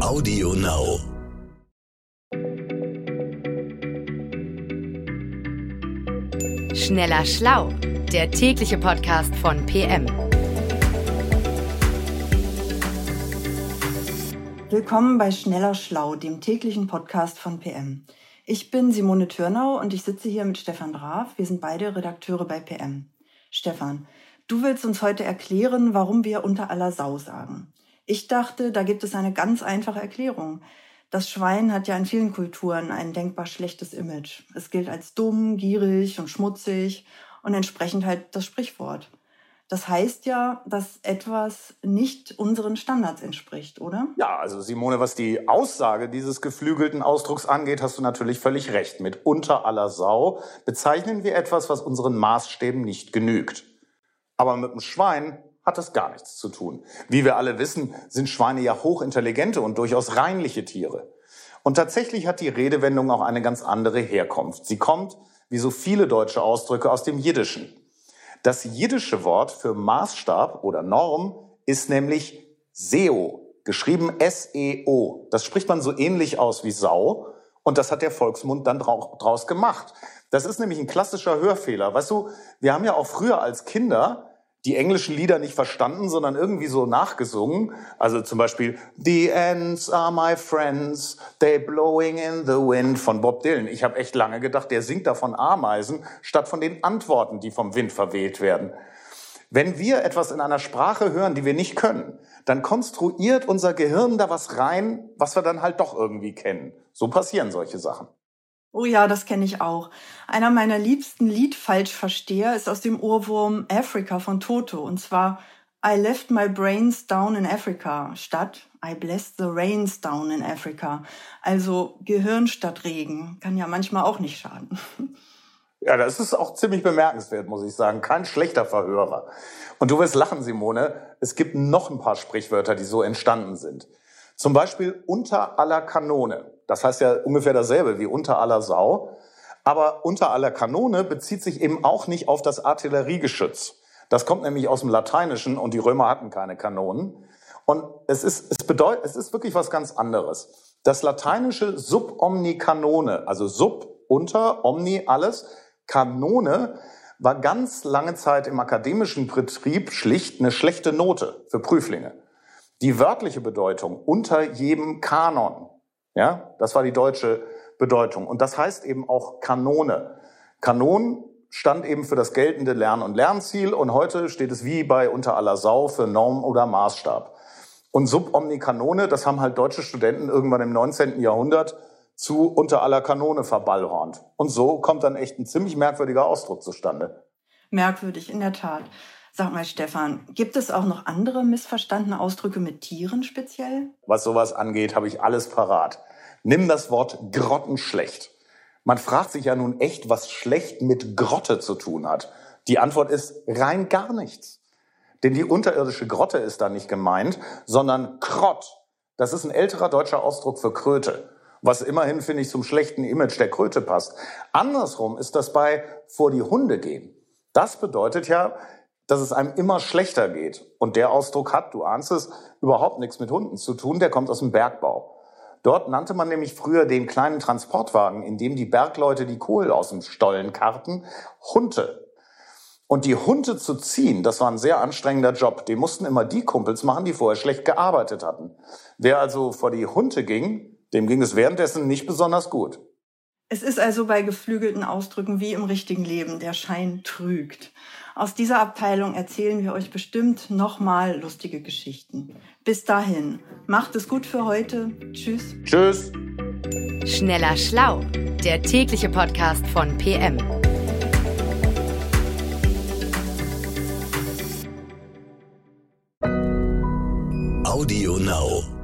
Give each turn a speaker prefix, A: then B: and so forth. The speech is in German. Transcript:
A: Audio Now.
B: Schneller Schlau, der tägliche Podcast von PM.
C: Willkommen bei Schneller Schlau, dem täglichen Podcast von PM. Ich bin Simone Türnau und ich sitze hier mit Stefan Brav. Wir sind beide Redakteure bei PM. Stefan, du willst uns heute erklären, warum wir unter aller Sau sagen. Ich dachte, da gibt es eine ganz einfache Erklärung. Das Schwein hat ja in vielen Kulturen ein denkbar schlechtes Image. Es gilt als dumm, gierig und schmutzig und entsprechend halt das Sprichwort. Das heißt ja, dass etwas nicht unseren Standards entspricht, oder?
D: Ja, also Simone, was die Aussage dieses geflügelten Ausdrucks angeht, hast du natürlich völlig recht. Mit unter aller Sau bezeichnen wir etwas, was unseren Maßstäben nicht genügt. Aber mit dem Schwein hat das gar nichts zu tun. Wie wir alle wissen, sind Schweine ja hochintelligente und durchaus reinliche Tiere. Und tatsächlich hat die Redewendung auch eine ganz andere Herkunft. Sie kommt, wie so viele deutsche Ausdrücke, aus dem Jiddischen. Das jiddische Wort für Maßstab oder Norm ist nämlich SEO, geschrieben S-E-O. Das spricht man so ähnlich aus wie Sau und das hat der Volksmund dann draus gemacht. Das ist nämlich ein klassischer Hörfehler. Weißt du, wir haben ja auch früher als Kinder die englischen Lieder nicht verstanden, sondern irgendwie so nachgesungen. Also zum Beispiel The Ends are my friends, they blowing in the wind von Bob Dylan. Ich habe echt lange gedacht, der singt da von Ameisen statt von den Antworten, die vom Wind verweht werden. Wenn wir etwas in einer Sprache hören, die wir nicht können, dann konstruiert unser Gehirn da was rein, was wir dann halt doch irgendwie kennen. So passieren solche Sachen.
C: Oh ja, das kenne ich auch. Einer meiner liebsten Liedfalschversteher ist aus dem Ohrwurm Africa von Toto. Und zwar I left my brains down in Africa statt I blessed the rains down in Africa. Also Gehirn statt Regen kann ja manchmal auch nicht schaden.
D: Ja, das ist auch ziemlich bemerkenswert, muss ich sagen. Kein schlechter Verhörer. Und du wirst lachen, Simone. Es gibt noch ein paar Sprichwörter, die so entstanden sind. Zum Beispiel unter aller Kanone. Das heißt ja ungefähr dasselbe wie unter aller Sau. Aber unter aller Kanone bezieht sich eben auch nicht auf das Artilleriegeschütz. Das kommt nämlich aus dem Lateinischen und die Römer hatten keine Kanonen. Und es ist, es bedeutet, es ist wirklich was ganz anderes. Das lateinische sub omni canone, also sub unter, omni alles, Kanone war ganz lange Zeit im akademischen Betrieb schlicht eine schlechte Note für Prüflinge. Die wörtliche Bedeutung unter jedem Kanon ja, das war die deutsche Bedeutung. Und das heißt eben auch Kanone. Kanon stand eben für das geltende Lern- und Lernziel und heute steht es wie bei unter aller Sau für Norm oder Maßstab. Und sub omni Kanone, das haben halt deutsche Studenten irgendwann im 19. Jahrhundert zu unter aller Kanone verballhornt. Und so kommt dann echt ein ziemlich merkwürdiger Ausdruck zustande.
C: Merkwürdig, in der Tat. Sag mal, Stefan, gibt es auch noch andere missverstandene Ausdrücke mit Tieren speziell?
D: Was sowas angeht, habe ich alles parat. Nimm das Wort grottenschlecht. Man fragt sich ja nun echt, was schlecht mit Grotte zu tun hat. Die Antwort ist rein gar nichts. Denn die unterirdische Grotte ist da nicht gemeint, sondern Krott. Das ist ein älterer deutscher Ausdruck für Kröte. Was immerhin, finde ich, zum schlechten Image der Kröte passt. Andersrum ist das bei vor die Hunde gehen. Das bedeutet ja, dass es einem immer schlechter geht. Und der Ausdruck hat, du ahnst es, überhaupt nichts mit Hunden zu tun, der kommt aus dem Bergbau. Dort nannte man nämlich früher den kleinen Transportwagen, in dem die Bergleute die Kohle aus dem Stollen karten, Hunte. Und die Hunde zu ziehen, das war ein sehr anstrengender Job. Den mussten immer die Kumpels machen, die vorher schlecht gearbeitet hatten. Wer also vor die Hunde ging, dem ging es währenddessen nicht besonders gut.
C: Es ist also bei geflügelten Ausdrücken wie im richtigen Leben, der Schein trügt. Aus dieser Abteilung erzählen wir euch bestimmt nochmal lustige Geschichten. Bis dahin, macht es gut für heute. Tschüss.
D: Tschüss.
B: Schneller Schlau, der tägliche Podcast von PM.
A: Audio Now.